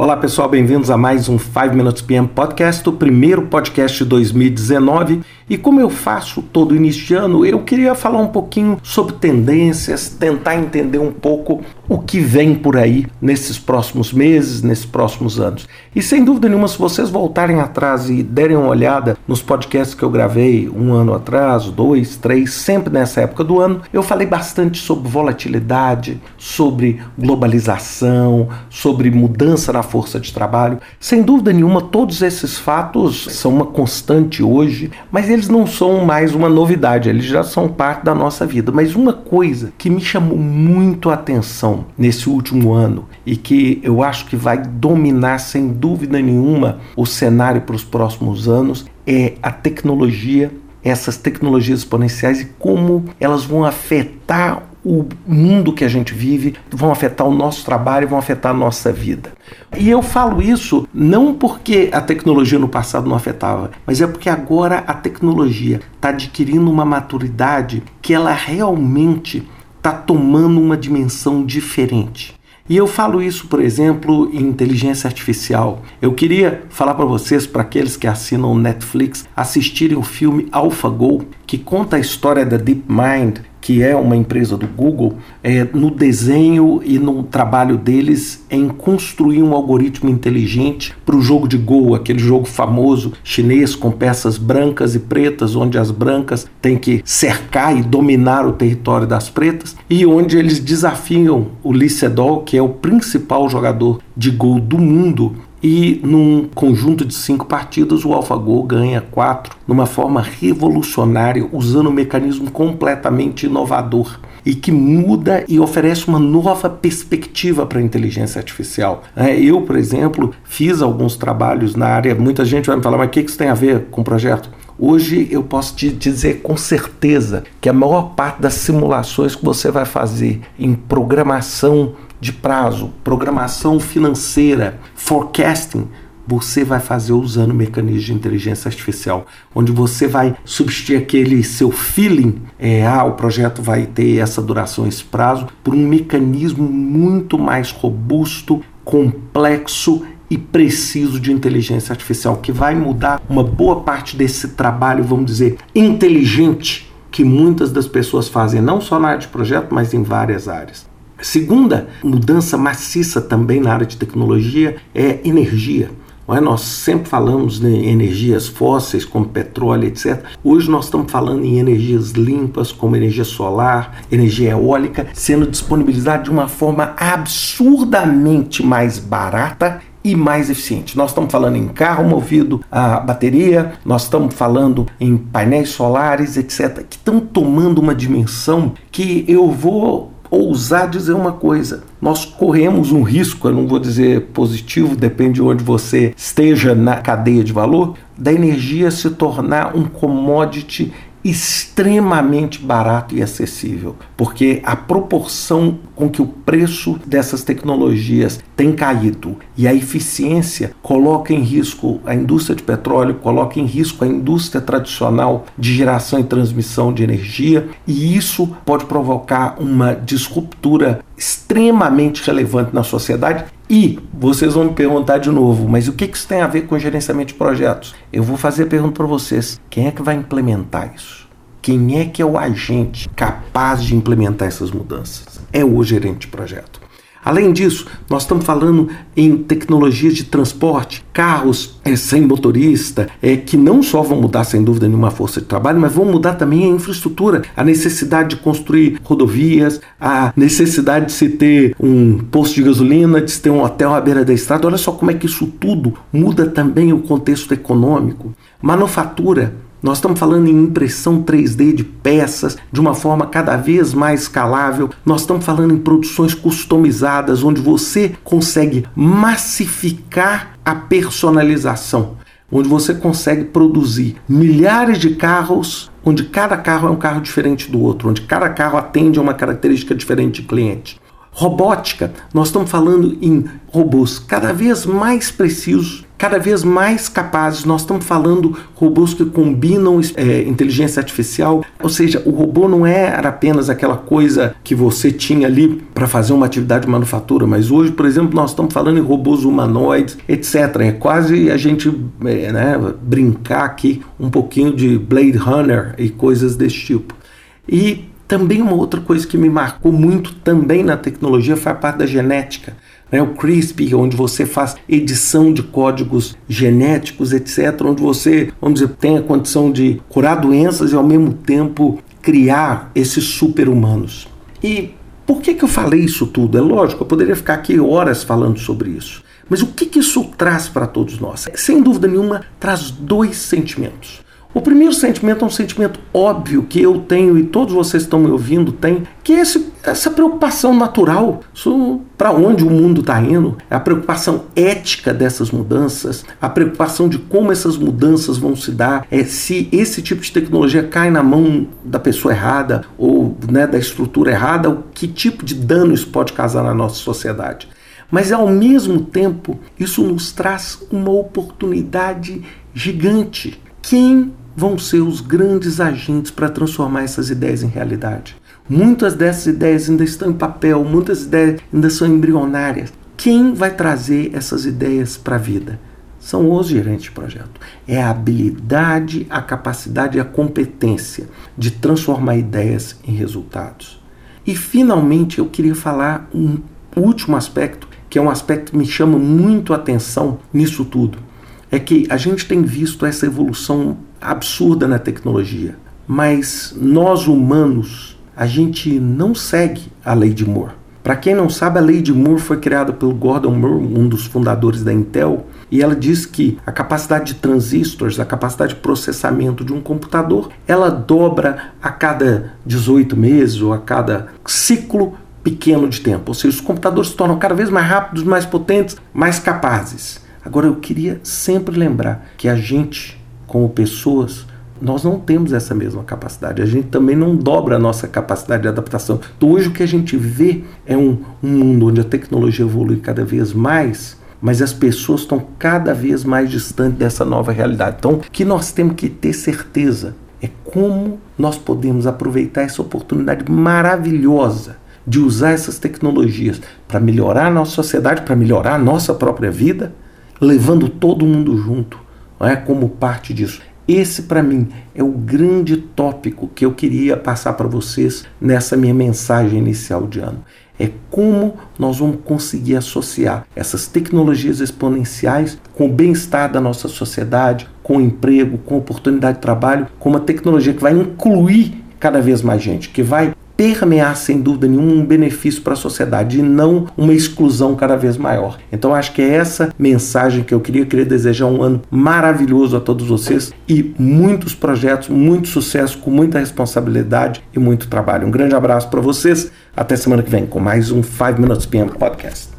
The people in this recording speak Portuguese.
Olá pessoal, bem-vindos a mais um 5 Minutes PM Podcast, o primeiro podcast de 2019. E como eu faço todo início de ano, eu queria falar um pouquinho sobre tendências, tentar entender um pouco o que vem por aí nesses próximos meses, nesses próximos anos. E sem dúvida nenhuma, se vocês voltarem atrás e derem uma olhada nos podcasts que eu gravei um ano atrás, dois, três, sempre nessa época do ano, eu falei bastante sobre volatilidade, sobre globalização, sobre mudança na força de trabalho. Sem dúvida nenhuma, todos esses fatos são uma constante hoje, mas eles não são mais uma novidade, eles já são parte da nossa vida. Mas uma coisa que me chamou muito a atenção nesse último ano e que eu acho que vai dominar sem dúvida nenhuma o cenário para os próximos anos é a tecnologia essas tecnologias exponenciais e como elas vão afetar o mundo que a gente vive, vão afetar o nosso trabalho, vão afetar a nossa vida. E eu falo isso não porque a tecnologia no passado não afetava, mas é porque agora a tecnologia está adquirindo uma maturidade que ela realmente está tomando uma dimensão diferente. E eu falo isso, por exemplo, em inteligência artificial. Eu queria falar para vocês, para aqueles que assinam Netflix, assistirem o filme AlphaGo, que conta a história da DeepMind, que é uma empresa do Google, é, no desenho e no trabalho deles em construir um algoritmo inteligente para o jogo de Go, aquele jogo famoso chinês com peças brancas e pretas, onde as brancas têm que cercar e dominar o território das pretas, e onde eles desafiam o Lee Sedol, que é o principal jogador de Go do mundo, e num conjunto de cinco partidas o AlphaGo ganha quatro numa forma revolucionária, usando um mecanismo completamente inovador e que muda e oferece uma nova perspectiva para a inteligência artificial. É, eu, por exemplo, fiz alguns trabalhos na área. Muita gente vai me falar, mas o que isso tem a ver com o projeto? Hoje eu posso te dizer com certeza que a maior parte das simulações que você vai fazer em programação de prazo, programação financeira, forecasting, você vai fazer usando mecanismos de inteligência artificial, onde você vai substituir aquele seu feeling, é, ah, o projeto vai ter essa duração, esse prazo, por um mecanismo muito mais robusto, complexo e preciso de inteligência artificial, que vai mudar uma boa parte desse trabalho, vamos dizer, inteligente que muitas das pessoas fazem, não só na área de projeto, mas em várias áreas. Segunda mudança maciça também na área de tecnologia é energia. É? Nós sempre falamos em energias fósseis, como petróleo, etc. Hoje nós estamos falando em energias limpas, como energia solar, energia eólica, sendo disponibilizada de uma forma absurdamente mais barata e mais eficiente. Nós estamos falando em carro movido a bateria, nós estamos falando em painéis solares, etc., que estão tomando uma dimensão que eu vou ousar dizer uma coisa. Nós corremos um risco, eu não vou dizer positivo, depende de onde você esteja na cadeia de valor, da energia se tornar um commodity extremamente barato e acessível, porque a proporção com que o preço dessas tecnologias tem caído e a eficiência coloca em risco a indústria de petróleo, coloca em risco a indústria tradicional de geração e transmissão de energia, e isso pode provocar uma disruptura extremamente relevante na sociedade e vocês vão me perguntar de novo, mas o que isso tem a ver com gerenciamento de projetos? Eu vou fazer a pergunta para vocês: quem é que vai implementar isso? Quem é que é o agente capaz de implementar essas mudanças? É o gerente de projeto. Além disso, nós estamos falando em tecnologias de transporte, carros é, sem motorista, é, que não só vão mudar, sem dúvida nenhuma, a força de trabalho, mas vão mudar também a infraestrutura, a necessidade de construir rodovias, a necessidade de se ter um posto de gasolina, de se ter um hotel à beira da estrada. Olha só como é que isso tudo muda também o contexto econômico. Manufatura, nós estamos falando em impressão 3D de peças de uma forma cada vez mais escalável. Nós estamos falando em produções customizadas, onde você consegue massificar a personalização, onde você consegue produzir milhares de carros, onde cada carro é um carro diferente do outro, onde cada carro atende a uma característica diferente de cliente. Robótica, nós estamos falando em robôs cada vez mais precisos cada vez mais capazes. Nós estamos falando robôs que combinam é, inteligência artificial, ou seja, o robô não era apenas aquela coisa que você tinha ali para fazer uma atividade de manufatura, mas hoje, por exemplo, nós estamos falando em robôs humanoides, etc. É quase a gente é, né, brincar aqui um pouquinho de Blade Runner e coisas desse tipo. E também uma outra coisa que me marcou muito também na tecnologia foi a parte da genética. Né? O CRISPR, onde você faz edição de códigos genéticos, etc., onde você, vamos dizer, tem a condição de curar doenças e ao mesmo tempo criar esses super-humanos. E por que, que eu falei isso tudo? É lógico, eu poderia ficar aqui horas falando sobre isso. Mas o que, que isso traz para todos nós? Sem dúvida nenhuma, traz dois sentimentos. O primeiro sentimento é um sentimento óbvio que eu tenho e todos vocês que estão me ouvindo têm, que é esse, essa preocupação natural para onde o mundo está indo, a preocupação ética dessas mudanças, a preocupação de como essas mudanças vão se dar, é se esse tipo de tecnologia cai na mão da pessoa errada ou né, da estrutura errada, o que tipo de dano isso pode causar na nossa sociedade. Mas ao mesmo tempo, isso nos traz uma oportunidade gigante. Quem vão ser os grandes agentes para transformar essas ideias em realidade. Muitas dessas ideias ainda estão em papel, muitas ideias ainda são embrionárias. Quem vai trazer essas ideias para a vida? São os gerentes de projeto. É a habilidade, a capacidade e a competência de transformar ideias em resultados. E finalmente eu queria falar um último aspecto, que é um aspecto que me chama muito a atenção nisso tudo. É que a gente tem visto essa evolução absurda na tecnologia. Mas nós humanos, a gente não segue a lei de Moore. Para quem não sabe, a lei de Moore foi criada pelo Gordon Moore, um dos fundadores da Intel, e ela diz que a capacidade de transistores, a capacidade de processamento de um computador, ela dobra a cada 18 meses ou a cada ciclo pequeno de tempo. Ou seja, os computadores se tornam cada vez mais rápidos, mais potentes, mais capazes. Agora eu queria sempre lembrar que a gente como pessoas, nós não temos essa mesma capacidade. A gente também não dobra a nossa capacidade de adaptação. Então, hoje o que a gente vê é um, um mundo onde a tecnologia evolui cada vez mais, mas as pessoas estão cada vez mais distantes dessa nova realidade. Então, o que nós temos que ter certeza é como nós podemos aproveitar essa oportunidade maravilhosa de usar essas tecnologias para melhorar a nossa sociedade, para melhorar a nossa própria vida, levando todo mundo junto é como parte disso. Esse, para mim, é o grande tópico que eu queria passar para vocês nessa minha mensagem inicial de ano. É como nós vamos conseguir associar essas tecnologias exponenciais com o bem-estar da nossa sociedade, com o emprego, com oportunidade de trabalho, com uma tecnologia que vai incluir cada vez mais gente, que vai permear, sem dúvida nenhuma, um benefício para a sociedade e não uma exclusão cada vez maior. Então, acho que é essa mensagem que eu queria. Eu queria desejar um ano maravilhoso a todos vocês e muitos projetos, muito sucesso, com muita responsabilidade e muito trabalho. Um grande abraço para vocês. Até semana que vem com mais um 5 Minutes PM Podcast.